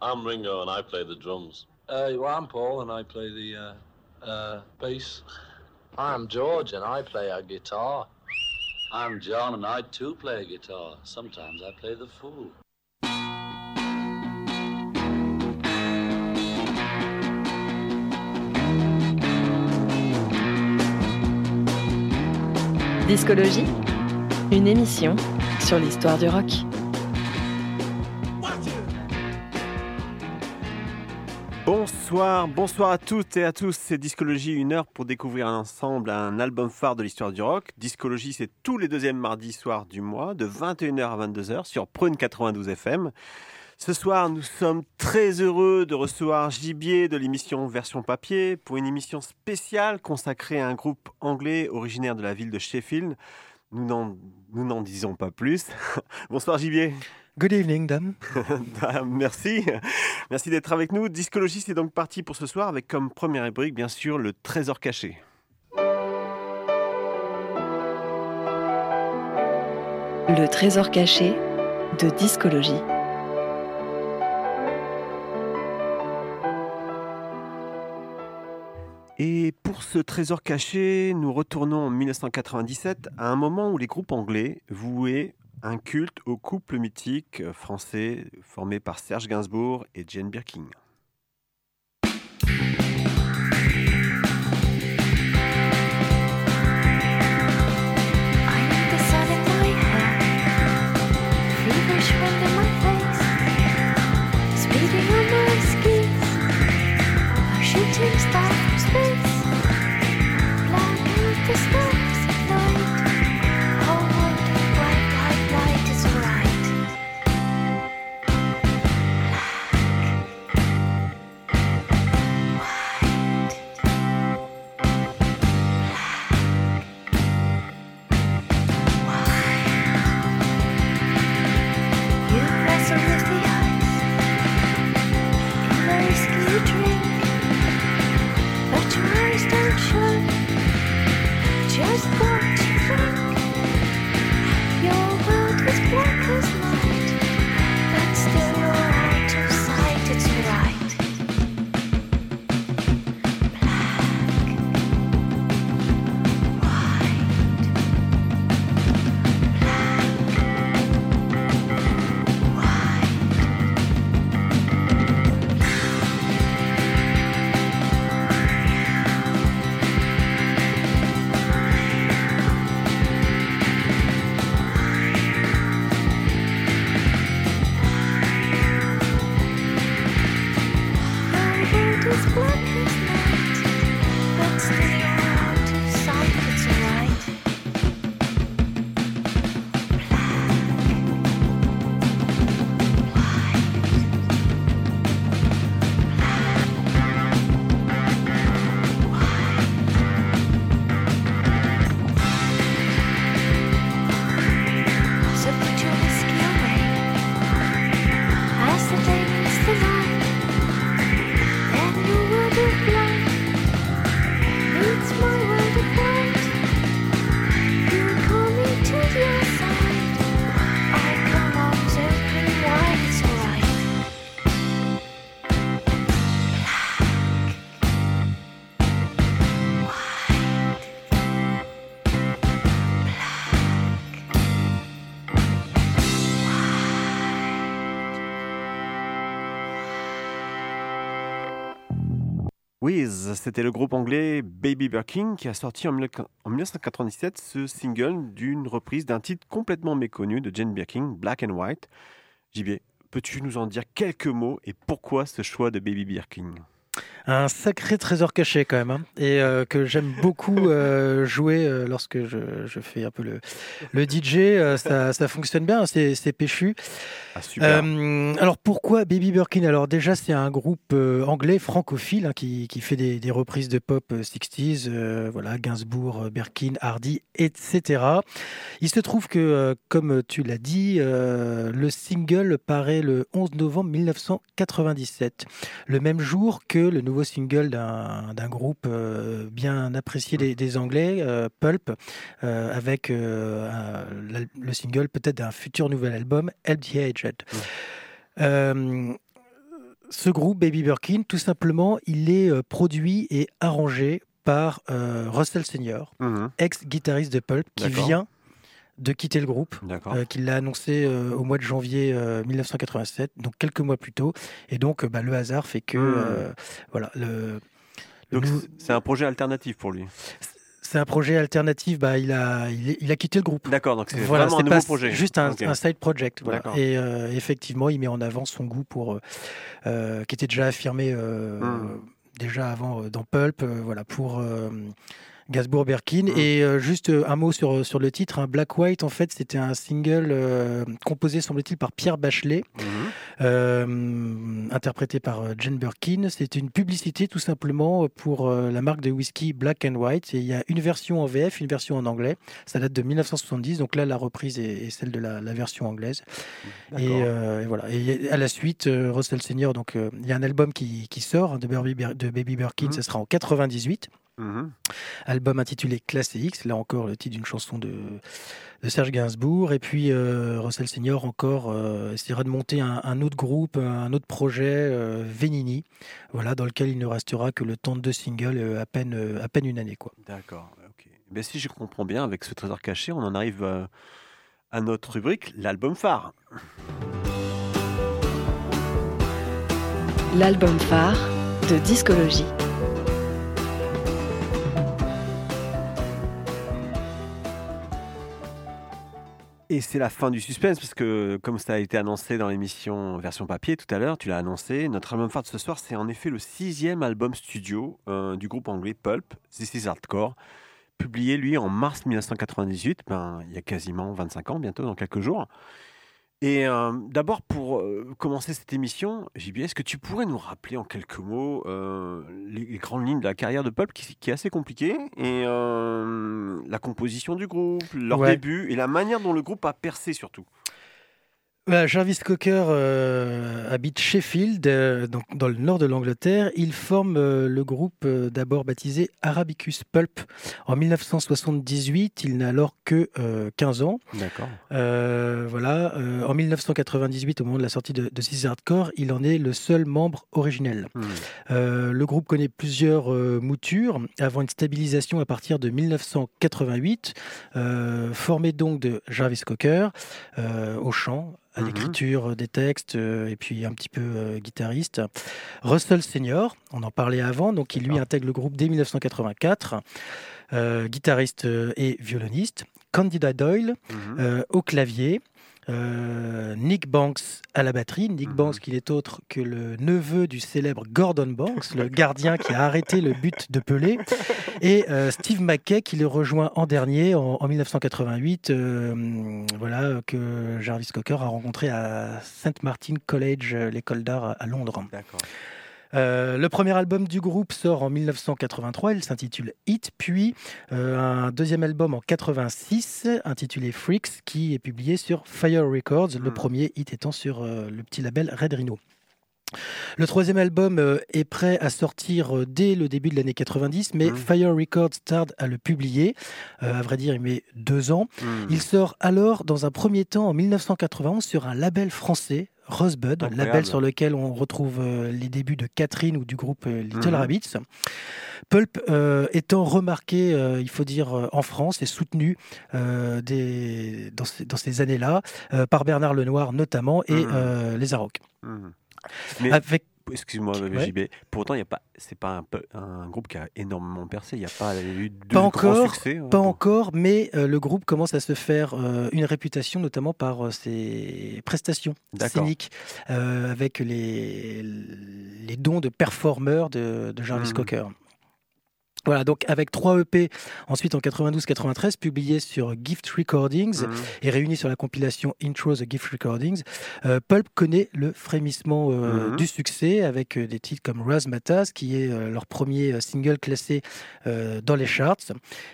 I'm Ringo and I play the drums. Uh, well, I'm Paul and I play the uh, uh, bass. I'm George and I play a guitar. I'm John and I too play a guitar. Sometimes I play the fool. Discologie, une émission sur l'histoire du rock. Bonsoir, bonsoir à toutes et à tous. C'est Discologie, une heure pour découvrir ensemble un album phare de l'histoire du rock. Discologie, c'est tous les deuxièmes mardis soirs du mois, de 21h à 22h sur Prune 92 FM. Ce soir, nous sommes très heureux de recevoir Gibier de l'émission Version Papier pour une émission spéciale consacrée à un groupe anglais originaire de la ville de Sheffield. Nous n'en disons pas plus. Bonsoir Gibier. Good evening, Dame. Merci. Merci d'être avec nous. Discologie, c'est donc parti pour ce soir avec comme première rubrique, bien sûr, le trésor caché. Le trésor caché de Discologie. Et pour ce trésor caché, nous retournons en 1997 à un moment où les groupes anglais vouaient un culte au couple mythique français formé par Serge Gainsbourg et Jane Birkin. C'était le groupe anglais Baby Birkin qui a sorti en 1997 ce single d'une reprise d'un titre complètement méconnu de Jane Birkin, Black and White. JB, peux-tu nous en dire quelques mots et pourquoi ce choix de Baby Birkin un sacré trésor caché quand même, hein, et euh, que j'aime beaucoup euh, jouer euh, lorsque je, je, fais un peu le, le DJ. Ça, ça, fonctionne bien, c'est péchu. Ah, alors pourquoi Baby Birkin? Alors déjà c'est un groupe anglais francophile hein, qui, qui, fait des, des, reprises de pop 60s, voilà Gainsbourg, Birkin, Hardy, etc. Il se trouve que, comme tu l'as dit, le single paraît le 11 novembre 1997, le même jour que le nouveau single d'un groupe euh, bien apprécié des, Anglais, euh, Pulp, euh, avec le single peut-être d'un futur nouvel album, Help the Aged. ce groupe Baby Birkin, tout simplement, il est euh, produit et arrangé par euh, Russell Senior, Mhm. ex-guitariste de Pulp, qui vient de quitter le groupe. Euh, qu'il l'a annoncé euh, au mois de janvier euh, 1987, donc quelques mois plus tôt. Et donc, euh, bah, le hasard fait que, euh, voilà, le, Donc c'est- un projet alternatif pour lui. c'est un projet alternatif. Bah, il a, il, a quitté le groupe. D'accord, donc c'est Voilà, vraiment un c'est nouveau pas projet. juste un, side project. voilà. Et euh, effectivement, il met en avant son goût pour, euh, euh, qui était déjà affirmé euh, Mhm. déjà avant euh, dans Pulp, euh, voilà, pour euh, Gainsbourg Berkin. Mhm. Et euh, juste euh, un mot sur, sur le titre. hein. Black White, en fait, c'était un single euh, composé, semble-t-il, par Pierre Bachelet, Mhm. euh, interprété par euh, Jane Birkin. C'est une publicité tout simplement pour euh, la marque de whisky Black and White. Et il y a une version en VF, une version en anglais. Ça date de 1970. Donc là, la reprise est, est celle de la, la version anglaise. Et, euh, voilà. Et à la suite, euh, Russell Senior. Donc euh, il y a un album qui, qui sort hein, de Baby, de Baby Birkin. Mhm. Ça sera en 98 Mhm. album intitulé Classé X, là encore le titre d'une chanson de, de Serge Gainsbourg, et puis euh, Russell Senior encore euh, essaiera de monter un, un autre groupe, un autre projet, euh, Venini, voilà, dans lequel il ne restera que le temps de deux singles, euh, à, peine, euh, à peine une année. Quoi. D'accord. ok. Ben, si je comprends bien, avec ce trésor caché, on en arrive euh, à notre rubrique, l'album phare. L'album phare de discologie. Et c'est la fin du suspense, parce que comme ça a été annoncé dans l'émission version papier tout à l'heure, tu l'as annoncé, notre album phare de ce soir, c'est en effet le sixième album studio euh, du groupe anglais Pulp, This is Hardcore, publié lui en mars 1998, ben, il y a quasiment 25 ans, bientôt dans quelques jours. Et euh, d'abord, pour euh, commencer cette émission, JB, est-ce que tu pourrais nous rappeler en quelques mots euh, les, les grandes lignes de la carrière de Pulp, qui, qui est assez compliquée, et la composition du groupe, leur Ouais. début, et la manière dont le groupe a percé surtout? Jarvis Cocker euh, habite Sheffield, euh, donc dans le nord de l'Angleterre. Il forme euh, le groupe d'abord baptisé Arabicus Pulp en 1978. Il n'a alors que euh, 15 ans. D'accord. Voilà, en 1998, au moment de la sortie de, de Six Hardcore, il en est le seul membre originel. Euh, le groupe connaît plusieurs moutures avant une stabilisation à partir de 1988, euh, formé donc de Jarvis Cocker au chant, à Mhm. l'écriture des textes euh, et puis un petit peu euh, guitariste. Russell Senior, on en parlait avant, donc il lui Ah. intègre le groupe dès 1984, euh, guitariste euh, et violoniste. Candida Doyle Mhm. euh, au clavier. Euh, Nick Banks à la batterie. Nick Mhm. Banks, qui n'est autre que le neveu du célèbre Gordon Banks, le gardien qui a arrêté le but de Pelé. Et euh, Steve McKay, qui le rejoint en dernier, en, en 1988, euh, voilà, que Jarvis Cocker a rencontré à St. Martin College, l'école d'art à- à Londres. D'accord. Euh, le premier album du groupe sort en 1983, il s'intitule Hit, puis euh, un deuxième album en 86 intitulé Freaks qui est publié sur Fire Records, le Mm. premier hit étant sur euh, le petit label Red Rhino. Le troisième album est prêt à sortir dès le début de l'année 90, mais Mm. Fire Records tarde à le publier. Euh, à vrai dire, il met deux ans. Mhm. Il sort alors dans un premier temps en 1991 sur un label français, Rosebud, Incroyable. label sur lequel on retrouve euh, les débuts de Catherine ou du groupe euh, Little Mhm. Rabbits. Pulp euh, étant remarqué, il faut dire, en France et soutenu des- dans ces, dans ces années-là par Bernard Lenoir notamment et Mhm. les Arocs. Mhm. Mais Avec excuse-moi, Ouais. JB. Pourtant, il y a pas, c'est pas un, peu- un groupe qui a énormément percé. Il n'y a pas eu de Pas encore, succès. hein, Pas encore, mais euh, le groupe commence à se faire euh, une réputation, notamment par euh, ses prestations scéniques, avec les, les dons de performeurs de, de Jarvis Mhm. Cocker. Voilà, donc avec trois EP, ensuite en 92-93, publiés sur Gift Recordings Mhm. et réunis sur la compilation Intro The Gift Recordings, euh, Pulp connaît le frémissement euh, Mhm. du succès avec euh, des titres comme Razzmatazz, qui est leur premier single classé dans les charts.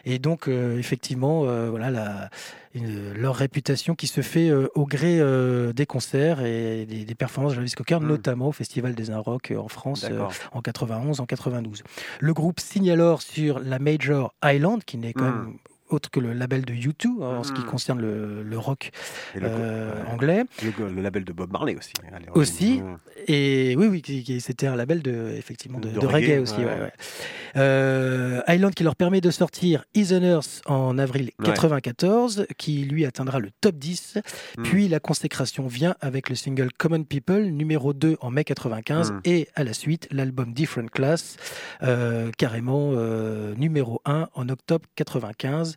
Et donc, effectivement, voilà la, leur réputation qui se fait euh, au gré euh, des concerts et des, des performances de Jarvis Cocker, Mhm. notamment au Festival des Rock en France euh, en 91, en 92. Le groupe signe alors sur la Major Island, qui n'est quand Mhm. même autre que le label de U2 hein, en ce qui Mhm. concerne le, le rock le, euh, anglais. Le- le label de Bob Marley aussi. Allez, Aussi. et oui, oui, c'était un label de, effectivement, de, De de reggae, reggae, aussi. ouais, ouais, ouais. ouais. Euh, Island qui leur permet de sortir Is on Earth en avril Ouais. 94, qui lui atteindra le top 10. Mm. Puis la consécration vient avec le single Common People, numéro 2 en mai 95, Mm. et à la suite l'album Different Class, euh, carrément numéro 1 en octobre 95.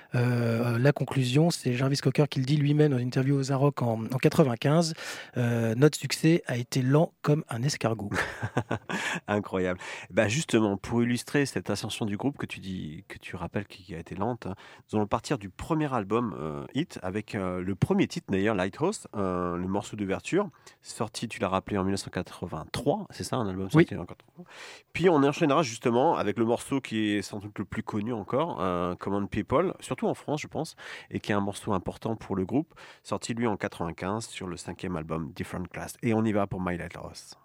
Euh, la conclusion, c'est Jarvis Cocker qui le dit lui-même dans une interview aux Arocs en, en 95. euh, notre succès a été lent comme un escargot. Incroyable. Bah justement, pour illustrer cette ascension du groupe que tu dis, que tu rappelles qui a été lente, hein, nous allons partir du premier album euh, Hit avec euh, le premier titre d'ailleurs, Lighthouse, le morceau d'ouverture, sorti, tu l'as rappelé en 1983, c'est ça un album Oui. sorti en 83. Puis on enchaînera justement avec le morceau qui est sans doute le plus connu encore, Common People, surtout en France je pense, et qui est un morceau important pour le groupe, sorti lui en 95 sur le cinquième album Different Class. Et on y va pour My Lighthouse.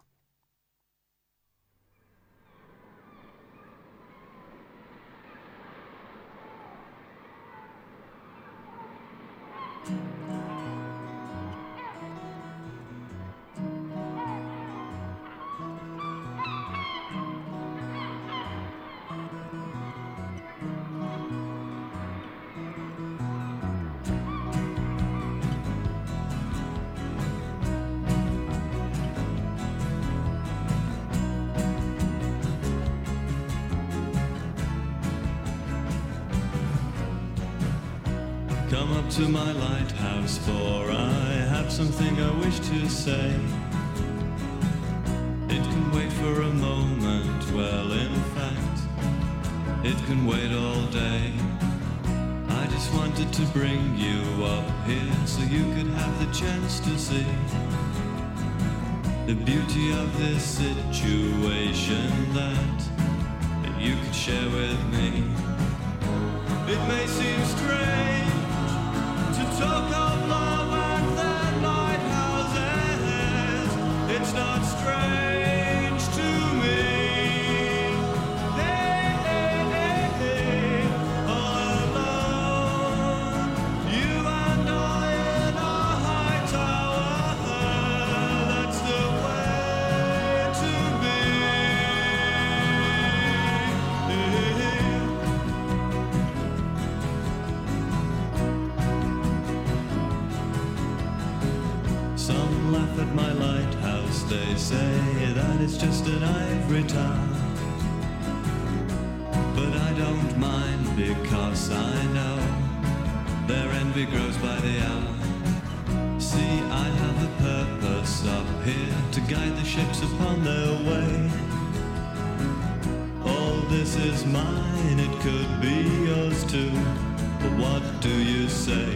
Up to my lighthouse, for I have something I wish to say. It can wait for a moment, well, in fact, it can wait all day. I just wanted to bring you up here so you could have the chance to see the beauty of this situation that you could share with me. It may seem strange to say that it's just an ivory tower. But I don't mind because I know their envy grows by the hour. See, I have a purpose up here to guide the ships upon their way. All this is mine, it could be yours too. But what do you say?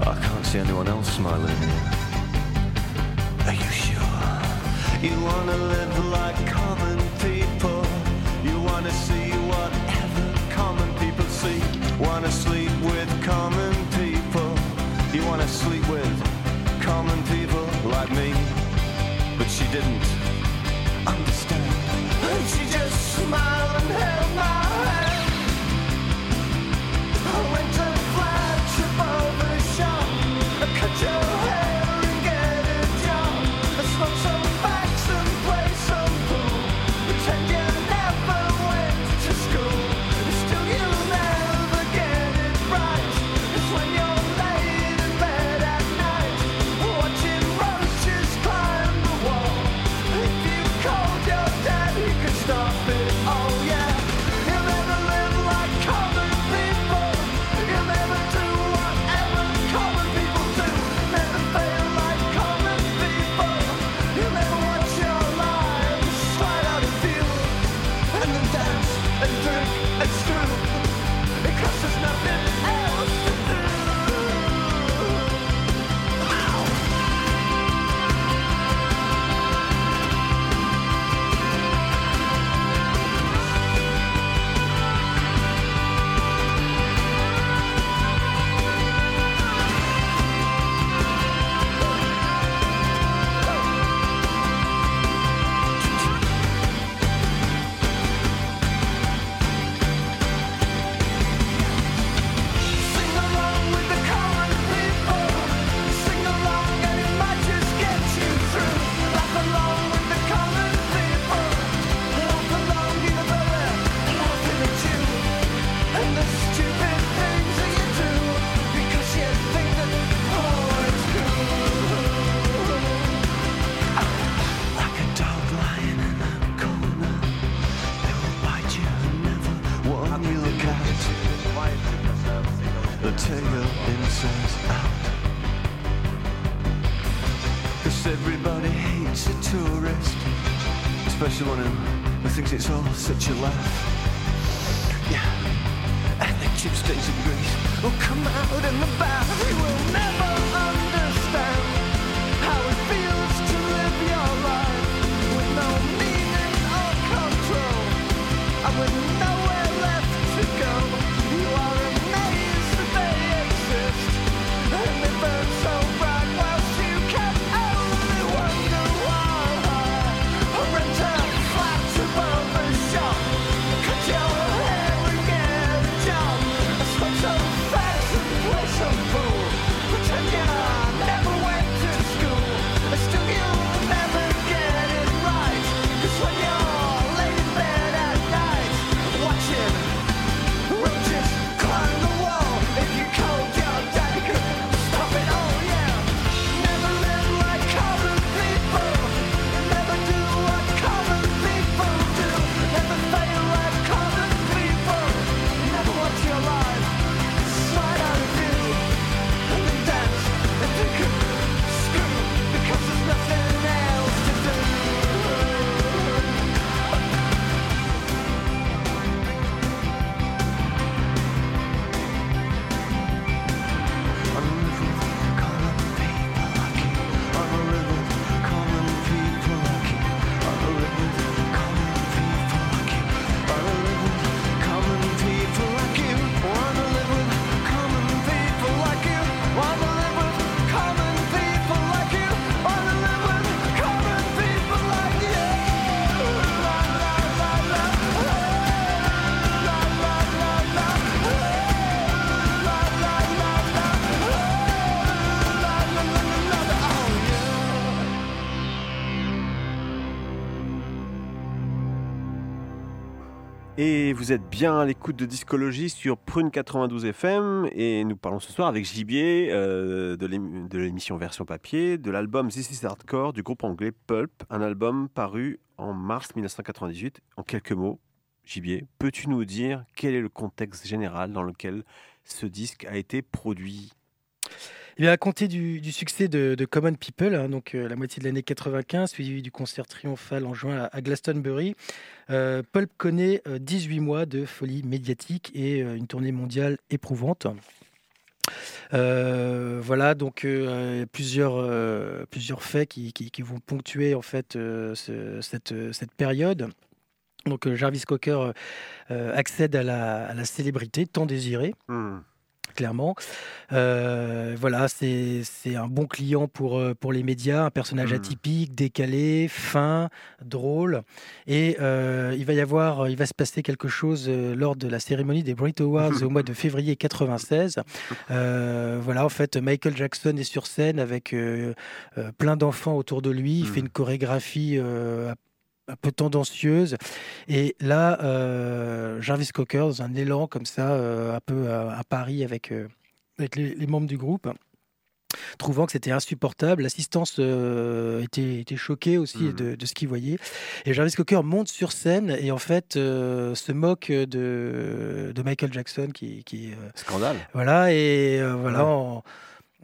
I can't see anyone else smiling. Are you sure? You wanna live like common people. You wanna see whatever common people see. Wanna sleep with common people. You wanna sleep with common people like me. But she didn't understand. She just smiled and held my vous êtes bien à l'écoute de Discologie sur Prune 92 FM et nous parlons ce soir avec Gibier euh, de l'ém- de l'émission version papier de l'album This is Hardcore du groupe anglais Pulp, un album paru en mars 1998. En quelques mots, Gibier, peux-tu nous dire quel est le contexte général dans lequel ce disque a été produit? Il à compter du, succès de, Common People, hein, donc euh, la moitié de l'année 95, suivi du concert triomphal en juin à, Glastonbury. Euh, Pulp connaît euh, 18 mois de folie médiatique et euh, une tournée mondiale éprouvante. Euh, voilà donc euh, plusieurs, euh, plusieurs faits qui, qui- vont ponctuer en fait euh, ce- cette, cette période. Donc euh, Jarvis Cocker euh, accède à la, à la célébrité tant désirée Hmm. Clairement. Euh, voilà, c'est un bon client pour, euh, pour les médias, un personnage Mhm. atypique, décalé, fin, drôle. Et euh, il va y avoir, il va se passer quelque chose lors de la cérémonie des Brit Awards au mois de février 96. Euh, voilà, en fait, Michael Jackson est sur scène avec plein d'enfants autour de lui. Il fait Mhm. une chorégraphie un peu tendancieuse. Et là, euh, Jarvis Cocker, dans un élan comme ça, euh, un peu à, à Paris avec, euh, avec les, les membres du groupe, trouvant que c'était insupportable. L'assistance était, était choquée aussi Mhm. de, de ce qu'il voyait. Et Jarvis Cocker monte sur scène et en fait se moque de, de Michael Jackson qui... qui, Scandale. voilà, et voilà, Ouais. en,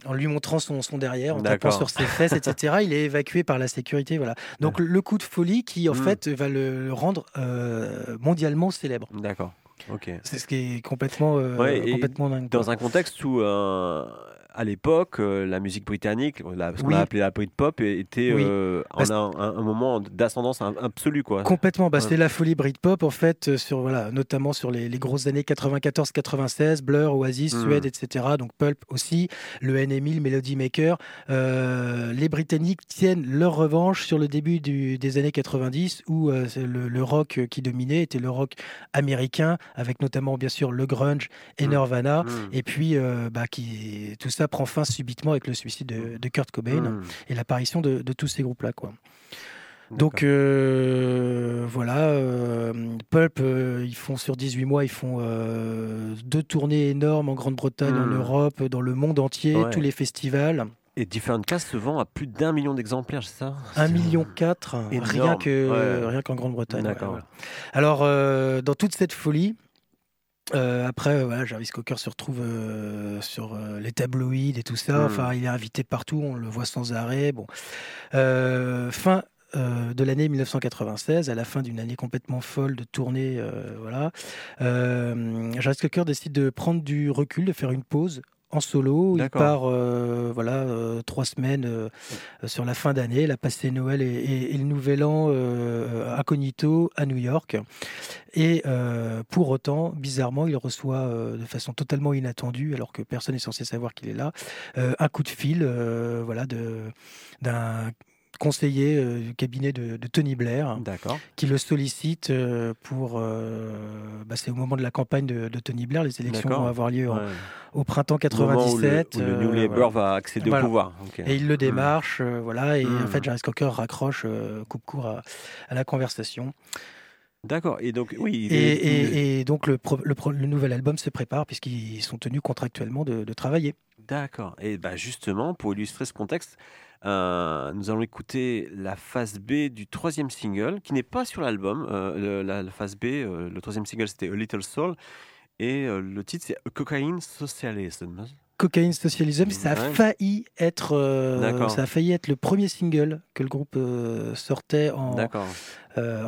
en lui montrant son, son derrière, en tapant sur ses fesses, etc. il est évacué par la sécurité. Voilà. Donc le coup de folie qui, en Mm. fait, va le, le rendre euh, mondialement célèbre. D'accord. Ok. C'est ce qui est complètement, euh, Ouais, complètement dingue. Dans un contexte où, euh, à l'époque, euh, la musique britannique, la- ce qu'on Oui. a appelé la Britpop, était Oui. euh, en un, un- un moment d'ascendance absolue. Quoi. Complètement, bah, Ouais. c'est la folie Britpop en fait, euh, sur, voilà, notamment sur les, les grosses années 94-96, Blur, Oasis, Mm. Suède, etc. Donc Pulp aussi, le NME, le Melody Maker. Euh, les Britanniques tiennent leur revanche sur le début du- des années 90 où euh, le, le rock qui dominait était le rock américain, avec notamment bien sûr le grunge et Mm. Nirvana. Mm. Et puis bah, qui, tout ça prend fin subitement avec le suicide de, de Kurt Cobain Mm. et l'apparition de, de tous ces groupes-là. quoi. Donc euh, voilà, euh, Pulp, euh, ils font sur 18 mois, ils font deux tournées énormes en Grande-Bretagne, en Hmm. Europe, dans le monde entier, Ouais. tous les festivals. Et Different Cast se vend à plus d'un million d'exemplaires, c'est ça? 1 C'est- million 4, rien Énorme, que ouais. rien qu'en Grande-Bretagne. ouais, voilà. Alors dans toute cette folie. Euh, après, voilà, Jarvis Cocker se retrouve euh, sur euh, les tabloïds et tout ça. Hmm. Enfin, il est invité partout, on le voit sans arrêt. Bon, fin de l'année 1996, à la fin d'une année complètement folle de tournée, voilà, Jarvis Cocker décide de prendre du recul, de faire une pause en solo. Il part euh, voilà euh, trois semaines euh, sur la fin d'année. Il a passé Noël et, et- et le Nouvel An incognito à New York. Et pour autant, bizarrement, il reçoit de façon totalement inattendue, alors que personne n'est censé savoir qu'il est là, un coup de fil, voilà, de d'un conseiller euh, du cabinet de, de Tony Blair D'accord. qui le sollicite euh, pour. euh, bah, c'est au moment de la campagne de, de Tony Blair, les élections vont avoir lieu en- Ouais. au printemps Au moment où le- 97. Où le, New Labour voilà. va accéder Voilà. au pouvoir. Et il le démarche, euh, voilà, et Hmm. en fait, Jarvis Cocker raccroche, coupe court à, à la conversation. D'accord. Et donc, oui. Et, donc, le, pro- le, pro- le nouvel album se prépare, puisqu'ils sont tenus contractuellement de, de travailler. D'accord. Et bah justement, pour illustrer ce contexte, euh, nous allons écouter la phase B du troisième single, qui n'est pas sur l'album. Euh, la, phase B, euh, le troisième single, c'était A Little Soul. Et le titre, c'est Cocaine Socialism. Cocaine Socialism, ça a failli être, euh, ça a failli être le premier single que le groupe euh, sortait en, euh,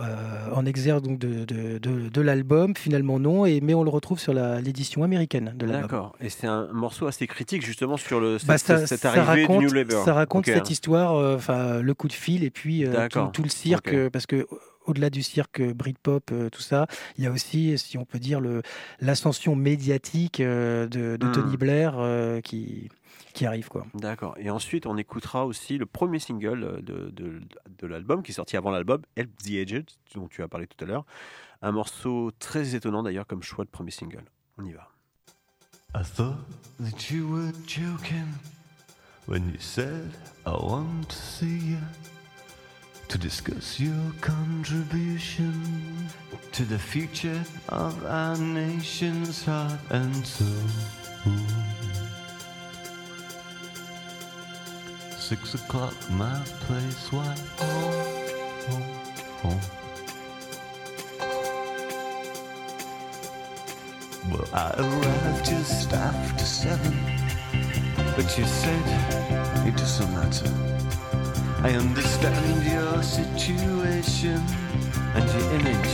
en exergue donc de, de, de- de l'album. Finalement non, et mais on le retrouve sur l'édition américaine de l'album. D'accord. Et c'est un morceau assez critique, justement, sur le, Bah, cette, ça, cette ça arrivée raconte, du New Labour. ça raconte cette histoire, euh, enfin le coup de fil et puis tout, le cirque, parce que au-delà du cirque euh, Britpop, euh, tout ça, il y a aussi, si on peut dire, l'ascension médiatique euh, de, de Hmm. Tony Blair euh, qui qui arrive quoi. D'accord. Et ensuite, on écoutera aussi le premier single de, de, de l'album, qui est sorti avant l'album, Help the Aged, dont tu as parlé tout à l'heure. Un morceau très étonnant d'ailleurs comme choix de premier single. On y va. I thought that you were joking when you said I want to see you. To discuss your contribution to the future of our nation's heart and soul. Six o'clock, my place, why? Oh, oh, oh. Well, I arrived just after seven, but you said it doesn't matter. I understand your situation and your image,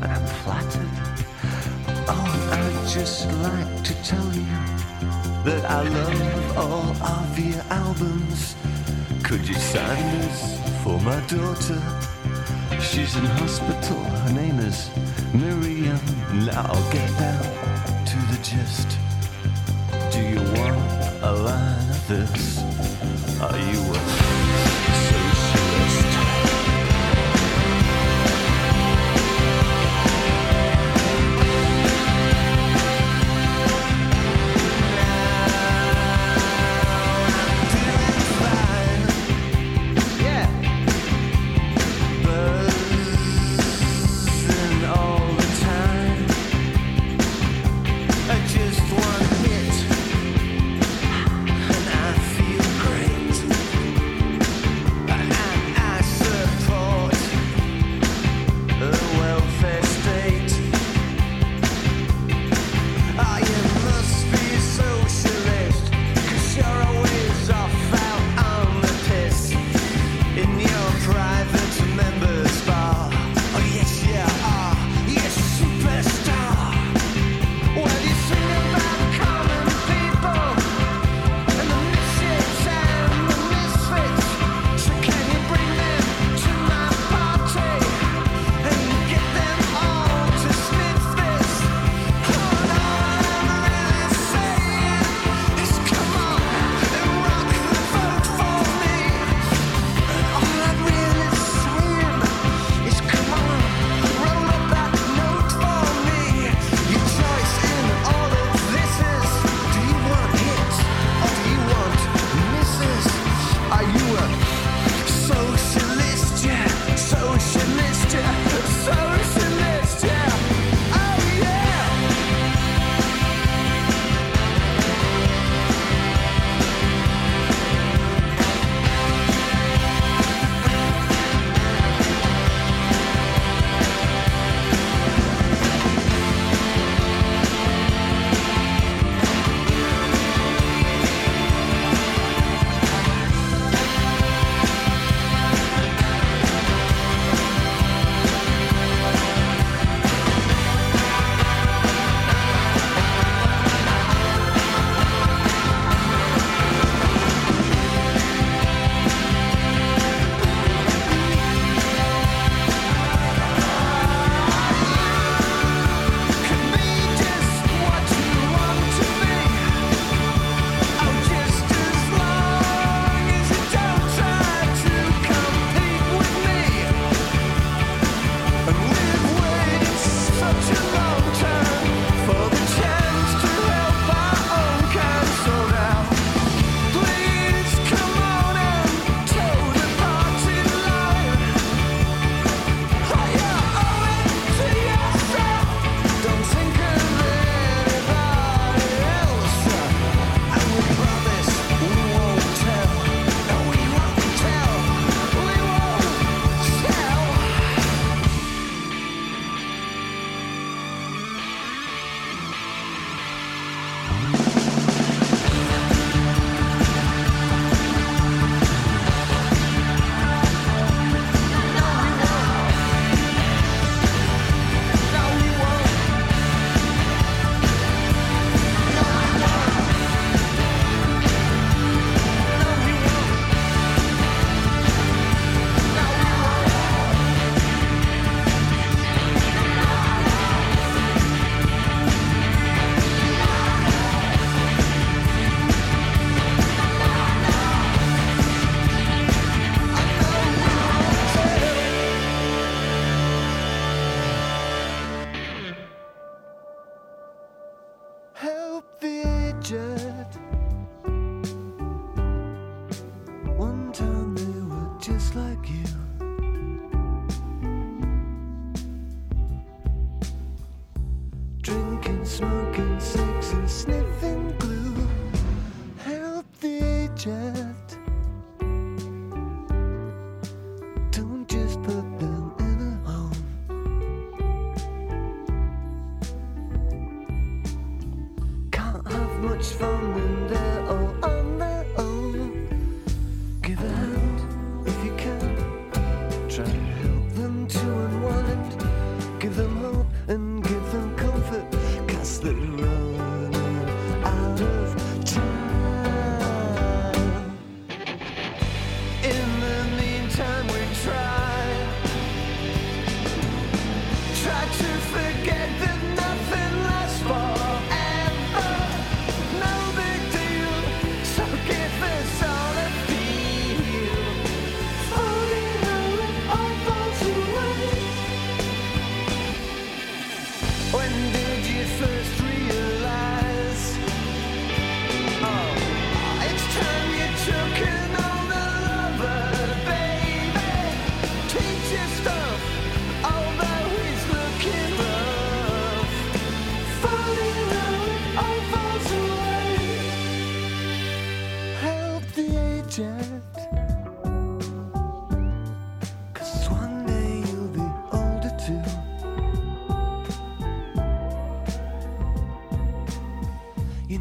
and I'm flattered. Oh, I'd just like to tell you that I love all of your albums. Could you sign this for my daughter? She's in hospital, her name is Miriam. Now I'll get down to the gist. Do you want a line of this? Are you a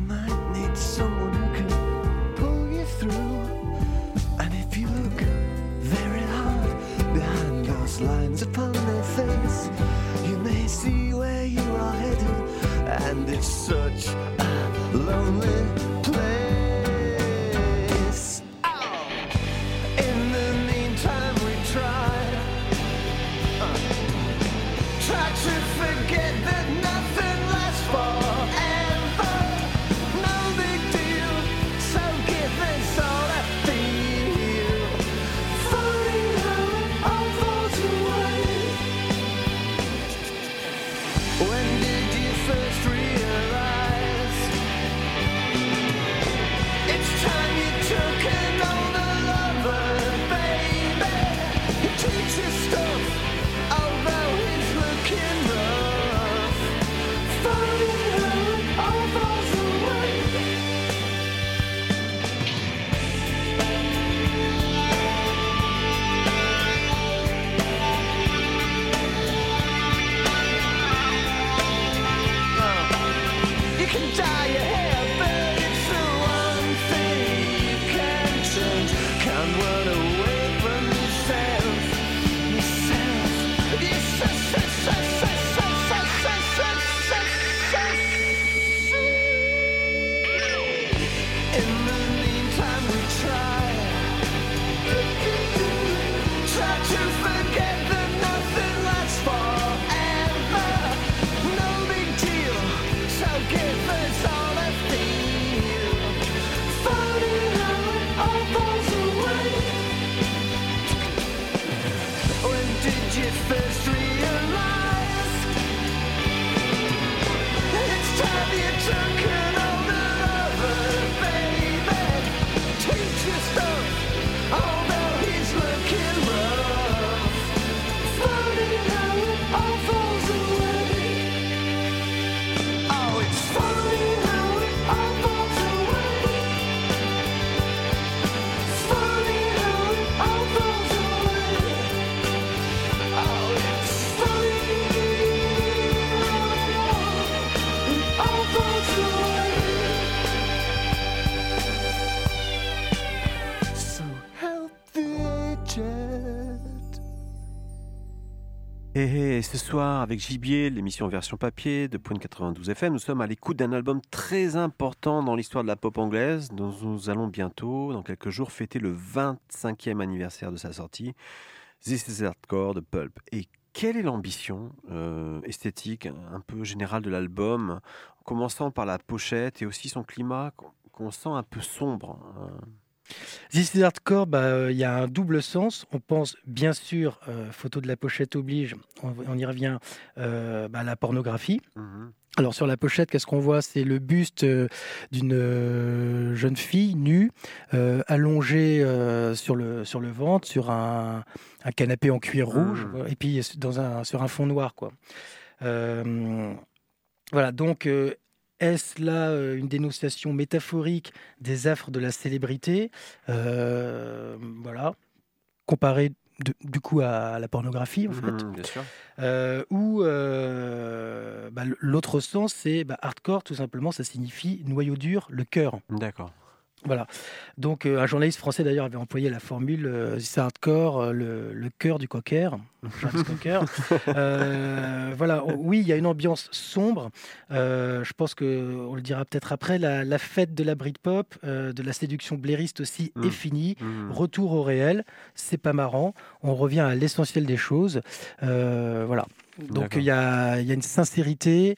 might need someone who can pull you through. And if you look very hard behind those lines upon their face, you may see where you are headed. And it's such a lonely soir, avec Gibier, l'émission version papier de Point 92 FM, nous sommes à l'écoute d'un album très important dans l'histoire de la pop anglaise, dont nous allons bientôt, dans quelques jours, fêter le 25e anniversaire de sa sortie, This is Hardcore de Pulp. Et quelle est l'ambition euh, esthétique un peu générale de l'album, en commençant par la pochette et aussi son climat qu'on sent un peu sombre euh. This is Hardcore, bah, euh, il y a un double sens. On pense bien sûr, euh, photo de la pochette oblige, on, on y revient, euh, bah, à la pornographie. Mhm. Alors sur la pochette, qu'est-ce qu'on voit? C'est le buste d'une jeune fille nue, euh, allongée euh, sur, le, sur le ventre, sur un, un canapé en cuir rouge, Mhm. voilà, et puis dans un, sur un fond noir. Quoi. Euh, voilà, donc est-ce là euh, une dénonciation métaphorique des affres de la célébrité Euh, Voilà, comparé de- du coup à la pornographie en fait. Mhm, bien sûr. Euh, ou euh, bah, l'autre sens, c'est bah, hardcore, tout simplement, ça signifie noyau dur, le cœur. D'accord. Voilà. Donc, euh, un journaliste français d'ailleurs avait employé la formule euh, This hardcore, euh, le, le cœur du cocker. Euh, voilà. O- Oui, il y a une ambiance sombre. Je pense que on le dira peut-être après. La, la fête de la Britpop, de la séduction blairiste aussi Mm. est finie. Mhm. Retour au réel. C'est pas marrant. On revient à l'essentiel des choses. Voilà. Donc il y a, il y a une sincérité.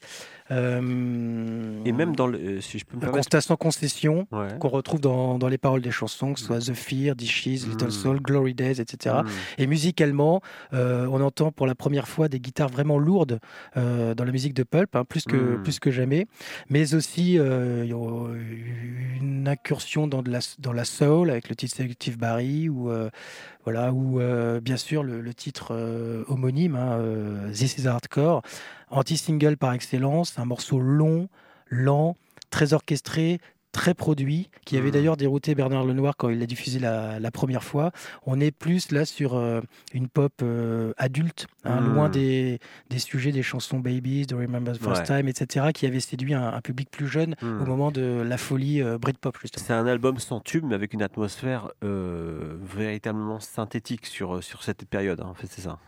euh, Et même dans le, si je peux me un constat sans concession ouais. qu'on retrouve dans, dans les paroles des chansons, que ce soit The Fear, Dishes, Little Mm. Soul, Glory Days, etc. Mhm. Et musicalement, euh, on entend pour la première fois des guitares vraiment lourdes euh, dans la musique de Pulp, hein, plus, que, Mm. plus que jamais, mais aussi une incursion dans, de la, dans la soul avec le titre Selective Barry, ou, voilà, ou bien sûr le, le titre homonyme, hein, This is Hardcore, anti-single par excellence, un morceau long, lent, très orchestré, très produit, qui avait Mhm. d'ailleurs dérouté Bernard Lenoir quand il l'a diffusé la, la première fois. On est plus là sur euh, une pop euh, adulte, hein, Mhm. loin des, des sujets des chansons Babies, de Remember the First Ouais. Time, etc., qui avaient séduit un, un public plus jeune au moment de la folie euh, Britpop. C'est un album sans tube, mais avec une atmosphère véritablement synthétique sur, sur cette période. hein. En fait, c'est ça.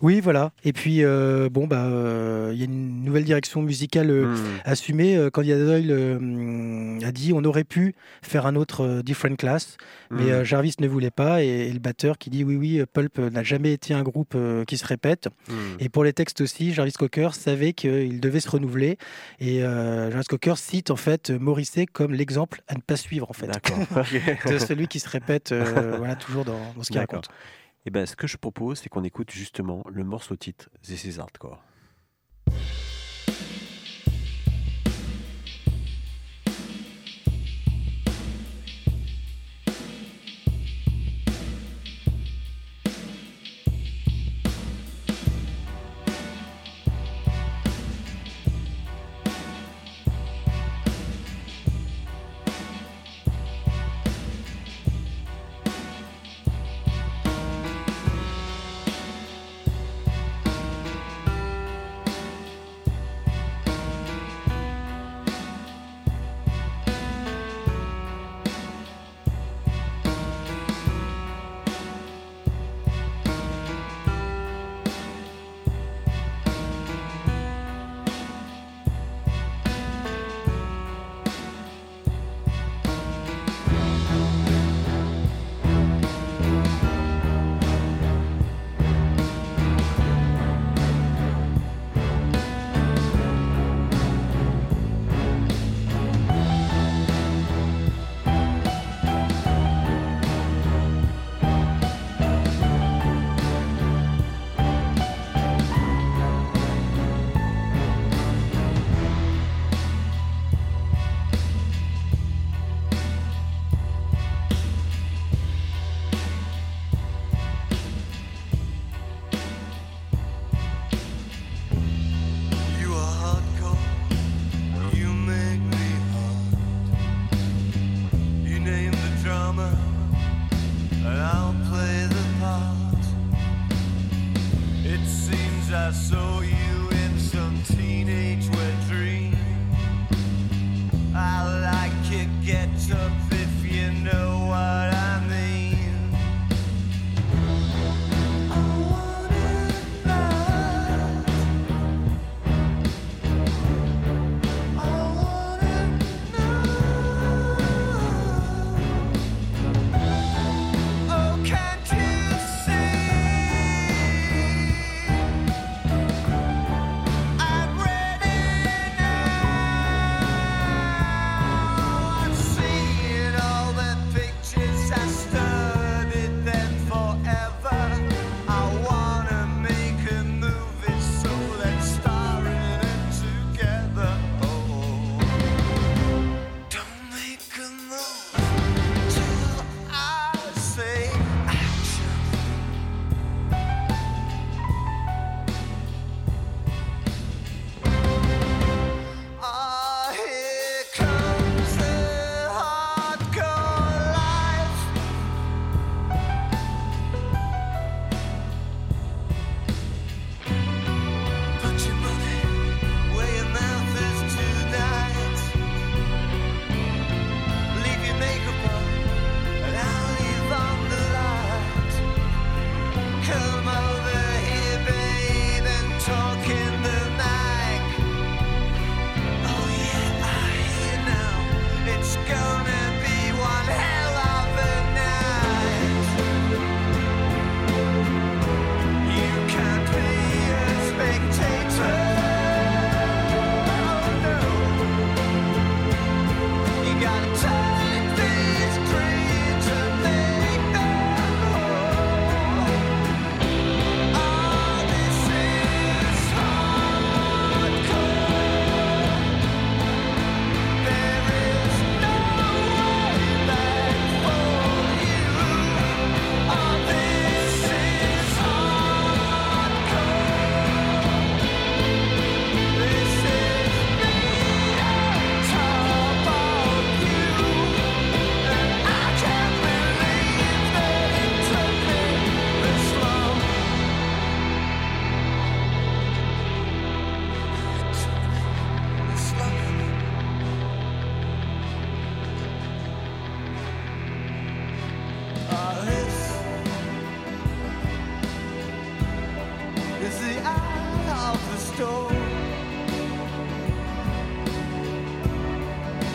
Oui, voilà. Et puis, euh, bon, bah, euh, il y a une nouvelle direction musicale euh, Mhm. assumée. Candidat Doyle a dit on aurait pu faire un autre Different Class, mais euh, Jarvis ne voulait pas. Et, et le batteur qui dit oui, oui, Pulp n'a jamais été un groupe qui se répète. Mhm. Et pour les textes aussi, Jarvis Cocker savait qu'il devait se renouveler. Et Jarvis Cocker cite en fait Morrissey comme l'exemple à ne pas suivre en fait. De celui qui se répète voilà, toujours dans, dans ce qu'il raconte. Et ben, ce que je propose, c'est qu'on écoute justement le morceau titre This is Hardcore.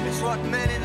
It's what many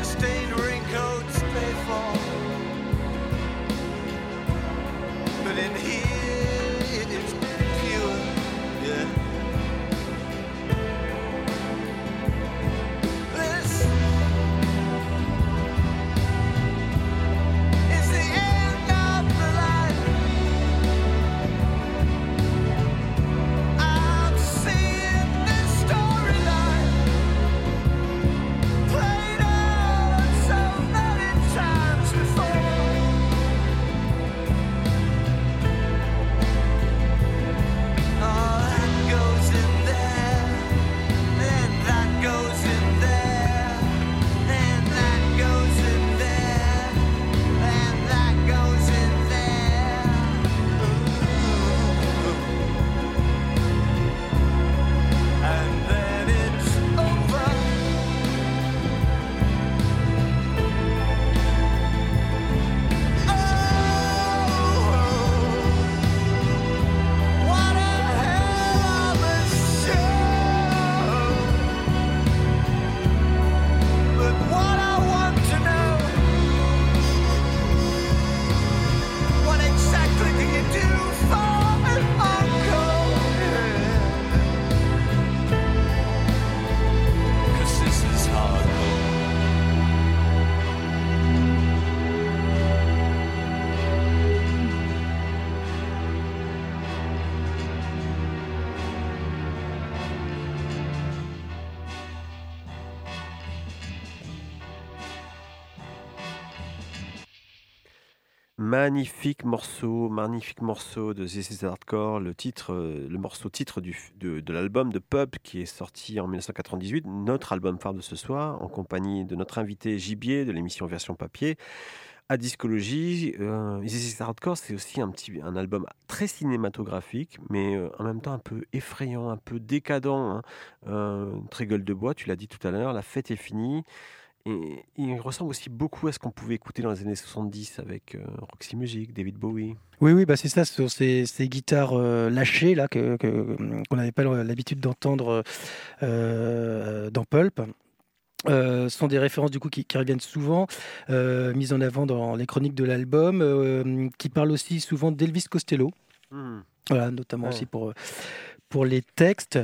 Magnifique morceau, magnifique morceau de is Hardcore, le titre, euh, le morceau titre du, de, de l'album de Pub qui est sorti en 1998, notre album phare de ce soir, en compagnie de notre invité Gibier de l'émission Version Papier. À Discologie, euh, is Hardcore, c'est aussi un, petit, un album très cinématographique, mais euh, en même temps un peu effrayant, un peu décadent. Hein. Euh, très gueule de bois, tu l'as dit tout à l'heure, la fête est finie. Et il ressemble aussi beaucoup à ce qu'on pouvait écouter dans les années 70 avec euh, Roxy Music, David Bowie. Oui, oui, bah c'est ça, sur ces, ces guitares euh, lâchées là que- qu'on n'avait pas l'habitude d'entendre euh, dans Pulp. Euh, sont des références du coup qui, qui reviennent souvent, euh, mises en avant dans les chroniques de l'album, euh, qui parlent aussi souvent d'Elvis Costello, Hmm. voilà, notamment Ouais. aussi pour, pour les textes.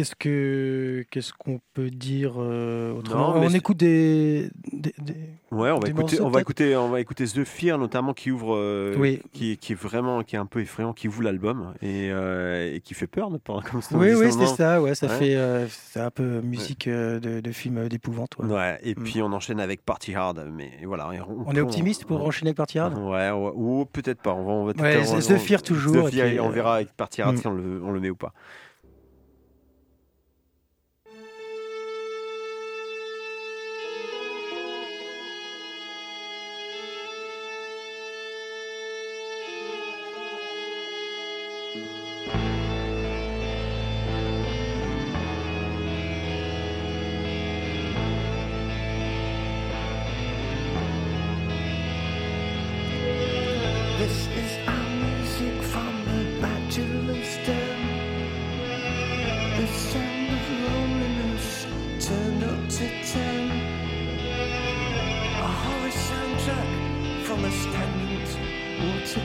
Qu'est-ce que qu'est-ce qu'on peut dire euh, autrement Non, On écoute des, des- des- Ouais, on va écouter, morceaux, on va écouter, on va écouter The Fear notamment qui ouvre, euh, Oui. qui, qui est vraiment, qui est un peu effrayant, qui ouvre l'album et, euh, et qui fait peur, ne pas comme ça. Oui, oui, c'est ça. Ouais, ça Ouais. fait c'est un peu musique de, de film d'épouvante. ouais. Ouais, et Mm. puis on enchaîne avec Party Hard, mais voilà. On est optimiste pour enchaîner avec Party Hard? Ouais, ou peut-être pas. On va, on va The Fear toujours, The Fear, et puis, et on verra avec Party Hard mm. si on le, on le met ou pas. written a horror soundtrack from a standard water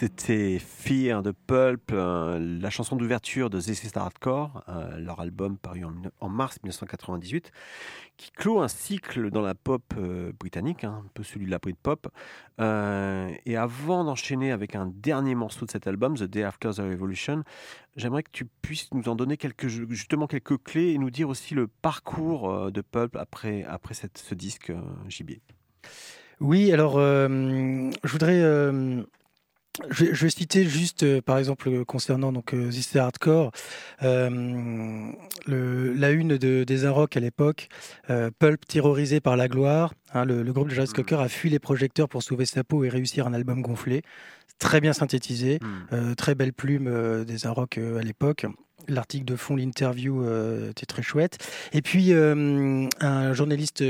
C'était Fear de Pulp, euh, la chanson d'ouverture de ZZ Hardcore, euh, leur album paru en, mars 1998, qui clôt un cycle dans la pop euh, britannique, hein, un peu celui de la Britpop. Et avant d'enchaîner avec un dernier morceau de cet album, The Day After the Revolution, j'aimerais que tu puisses nous en donner quelques, justement quelques clés et nous dire aussi le parcours de Pulp après, après ce disque JB. Oui, alors je voudrais. Je, vais- je vais citer juste, euh, par exemple, euh, concernant donc euh, Hardcore, euh, le- la une de, des Rock à l'époque, Pulp terrorisé par la gloire. hein, le, le groupe de Jarvis Cocker a fui les projecteurs pour sauver sa peau et réussir un album gonflé. Très bien synthétisé, euh, très belle plume des Rock à l'époque. L'article de fond, l'interview était très chouette. Et puis, un journaliste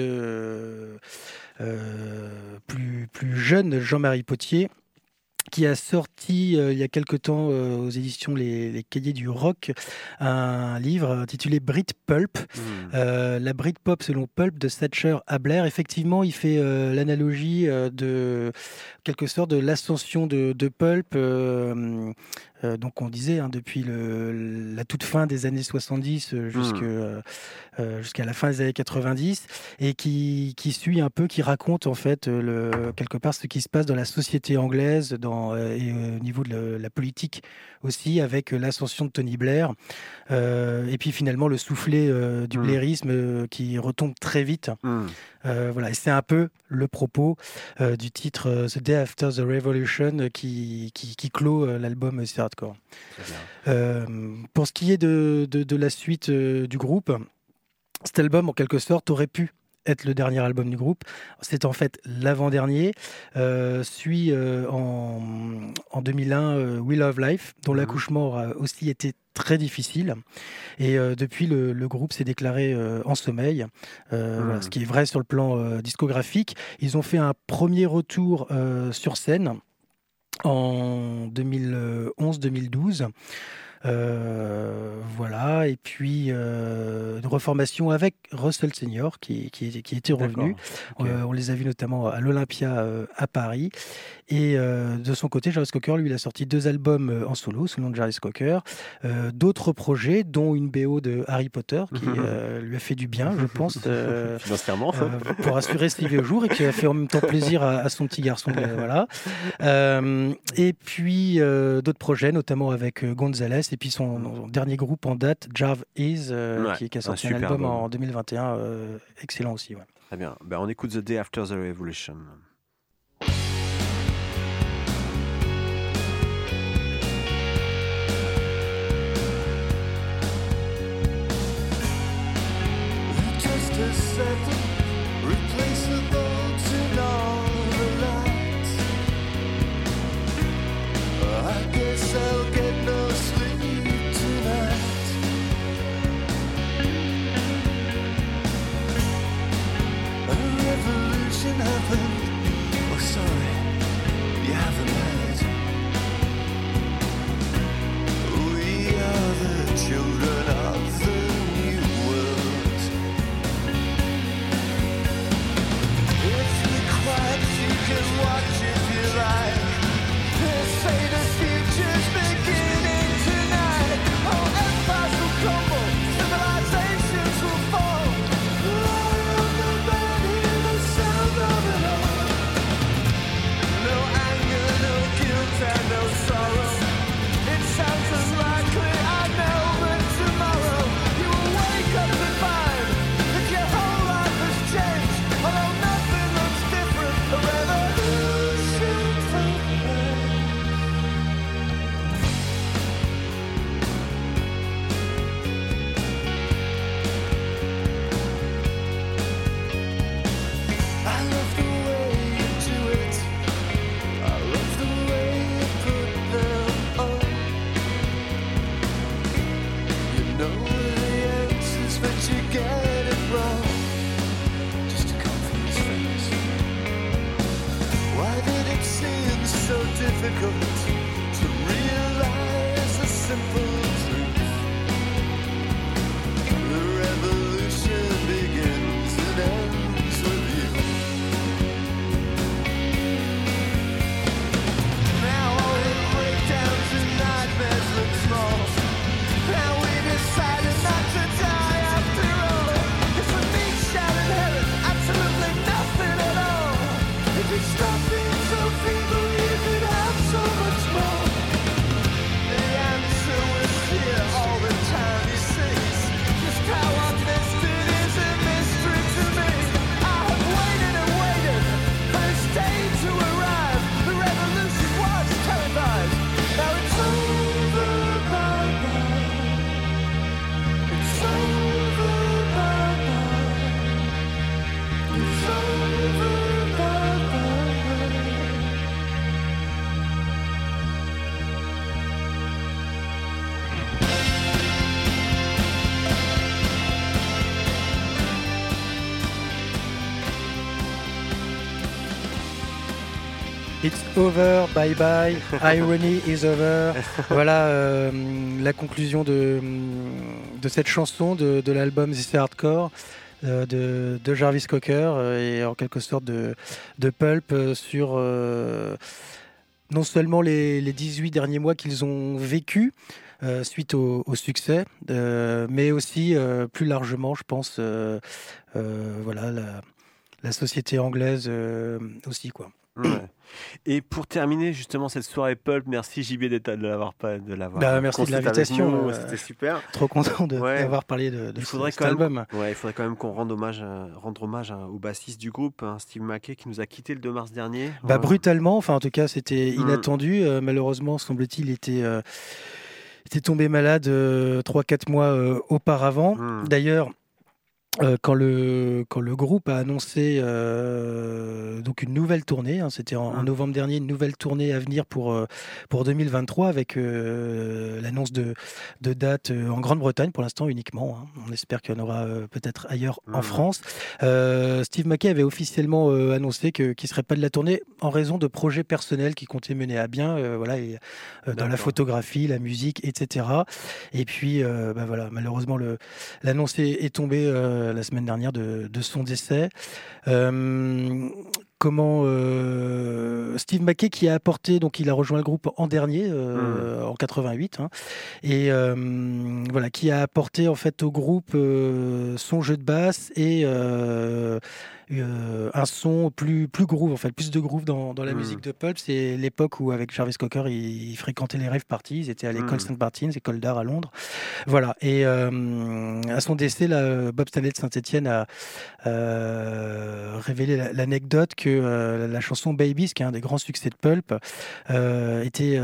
plus, plus jeune, Jean-Marie Potier, qui a sorti euh, il y a quelque temps euh, aux éditions les, Les Cahiers du Rock un livre intitulé Brit Pulp, euh, la Britpop selon Pulp de Thatcher à Blair. Effectivement, il fait l'analogie de quelque sorte de l'ascension de, de Pulp. Euh, euh, donc on disait hein, depuis le- la toute fin des années 70 euh, jusque, euh, euh, jusqu'à la fin des années 90 et qui, qui suit un peu, qui raconte en fait euh, le, quelque part ce qui se passe dans la société anglaise dans, euh, et euh, au niveau de la, la politique aussi avec euh, l'ascension de Tony Blair euh, et puis finalement le soufflet euh, du Mm. blairisme euh, qui retombe très vite. Mm. Euh, voilà, c'est un peu le propos euh, du titre euh, The Day After the Revolution qui, qui, qui clôt l'album C'est Hardcore. Pour ce qui est de, de, de la suite du groupe, cet album, en quelque sorte, aurait pu être le dernier album du groupe. C'est en fait l'avant-dernier. Euh, suit euh, en, en 2001 euh, We Love Life, dont l'accouchement aura aussi été très difficile. Et euh, depuis, le, le groupe s'est déclaré en sommeil, Mhm. voilà, ce qui est vrai sur le plan discographique. Ils ont fait un premier retour sur scène en 2011-2012. Euh, voilà, et puis euh, une reformation avec Russell Senior qui, qui, qui était revenu. Euh, on les a vus notamment à l'Olympia à Paris. Et de son côté, Jarvis Cocker, lui, il a sorti deux albums en solo sous le nom de Jarvis Cocker. D'autres projets, dont une BO de Harry Potter qui lui a fait du bien, je pense. Financièrement, pour assurer ses vieux jours et qui a fait en même temps plaisir à, à son petit garçon. voilà. Euh, et puis euh, d'autres projets, notamment avec Gonzalez et puis son, son dernier groupe en date, Jarve Is, euh, Ouais, qui, qui a sorti un, super album album. en 2021, euh, excellent aussi. ouais. Très bien. Ben, on écoute The Day After the Revolution. Just over, bye bye, irony is over. Voilà euh, la conclusion de, de cette chanson de, de l'album This Hardcore euh, de, de Jarvis Cocker euh, et en quelque sorte de, de Pulp sur euh, non seulement les, les 18 derniers mois qu'ils ont vécu euh, suite au, au succès, euh, mais aussi plus largement, je pense, voilà, la, la société anglaise aussi. Quoi. Ouais. Et pour terminer justement cette soirée Pulp, merci JB d'être- de l'avoir pas de l'avoir. Bah, merci de l'invitation, euh, C'était super. Trop content de- Ouais. d'avoir parlé de, de Il ce- cet même, album. ouais, il faudrait quand même qu'on rende hommage, à- rendre hommage à- au bassiste du groupe, hein, Steve Mackey, qui nous a quitté le 2 mars dernier. Bah, brutalement, enfin en tout cas c'était Mm. inattendu. Euh, malheureusement, semble-t-il, il était, euh, était tombé malade 3-4 mois euh, auparavant. Mm. D'ailleurs, euh, quand, le, quand le groupe a annoncé euh, donc une nouvelle tournée, hein, c'était en, en Mm. novembre dernier, une nouvelle tournée à venir pour, euh, pour 2023 avec l'annonce de, de date euh, en Grande-Bretagne pour l'instant uniquement. hein. On espère qu'il y en aura peut-être ailleurs en Mm. France. Steve Mackey avait officiellement annoncé qu'il ne serait pas de la tournée en raison de projets personnels qu'il comptait mener à bien, voilà, et, dans la photographie, la musique, etc. Et puis, bah voilà, malheureusement, l'annonce est, est tombée euh, la semaine dernière de, de son décès. Euh, comment euh, Steve Mackey qui a apporté, donc il a rejoint le groupe en dernier, euh, en 88, hein, et euh, voilà, qui a apporté en fait au groupe son jeu de basse et euh, un son plus plus groove en fait, plus de groove dans, dans la Mm. musique de Pulp. C'est l'époque où avec Jarvis Cocker, il, il fréquentait les rave parties, ils étaient à l'école Mm. St Martin's, école d'art à Londres. Voilà. Et euh, à son décès, là, Bob Stanley de Saint-Etienne a euh, révélé la- l'anecdote que la chanson Babies, qui est un des grands succès de Pulp, était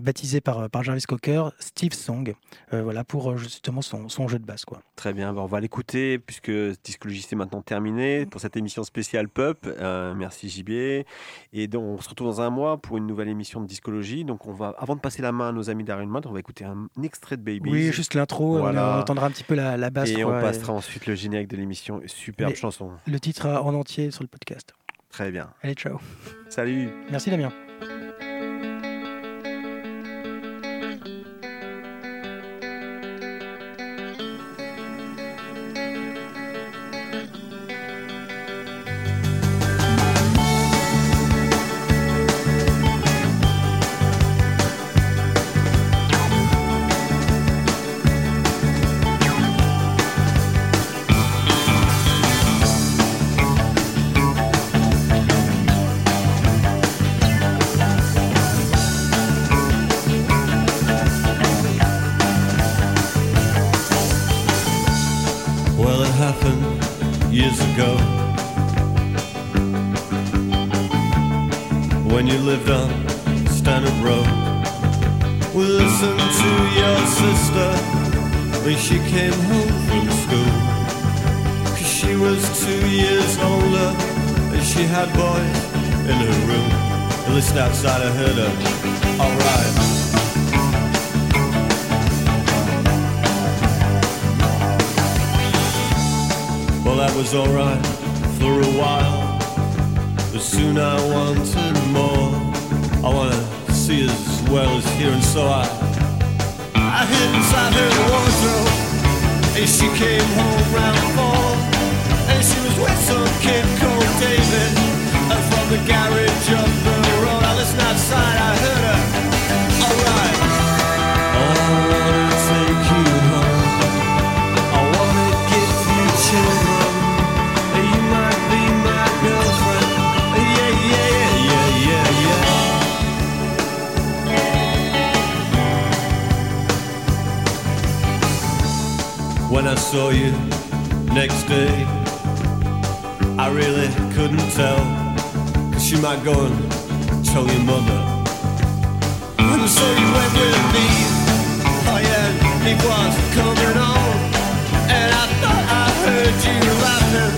baptisée par, par Jarvis Cocker Steve Song. Voilà, pour justement son, son jeu de basse. Quoi. Très bien, on va l'écouter puisque Discologie c'est maintenant terminé pour cette émission spéciale Pop. Euh, merci JB. Et donc on se retrouve dans un mois pour une nouvelle émission de Discologie. Donc on va, avant de passer la main à nos amis Man, on va écouter un extrait de Babies. Oui, juste l'intro, on- Voilà. on entendra un petit peu la, la basse. Et quoi, on passera ensuite le générique de l'émission. Superbe chanson. le titre en entier sur le podcast. Très bien. Allez, ciao. Salut. Merci Damien. Years ago when you lived on Standard Road. We listened to your sister when she came home from school. 'Cause she was two years older and she had boys in her room. At least outside heard her. Alright. Was alright for a while. But soon I wanted more. I wanna see as well as hear, and so I I hid inside her wardrobe. And she came home round four. And she was with some kid called David. And from the garage up the road, I listened outside, I heard her. Saw you next day, I really couldn't tell. Cause you might go and tell your mother. And so you went with me. Oh yeah, it was coming on. And I thought I heard you laughing.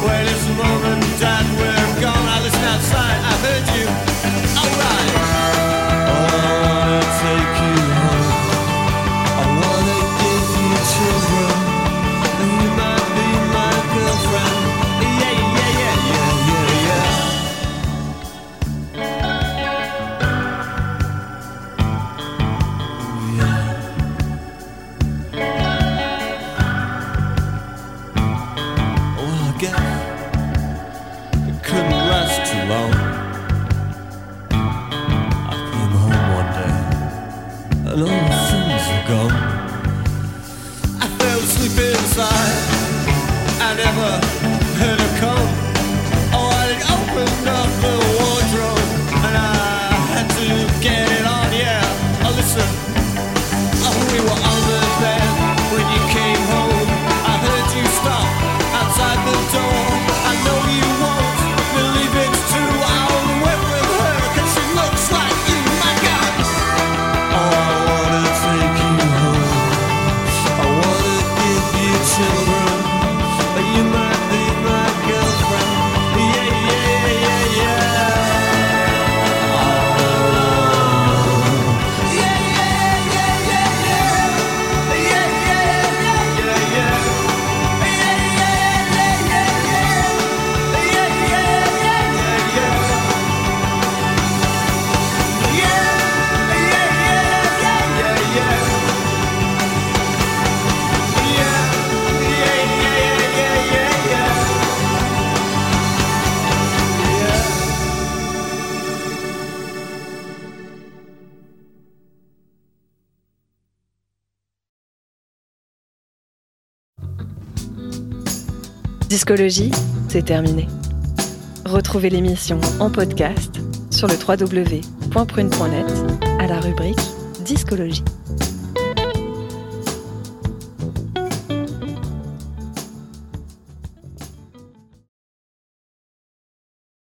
When it's mom and dad were gone, I listened outside, I heard you. Alright. I take psychologie, c'est terminé. Retrouvez l'émission en podcast sur le www.prune.net à la rubrique Discologie.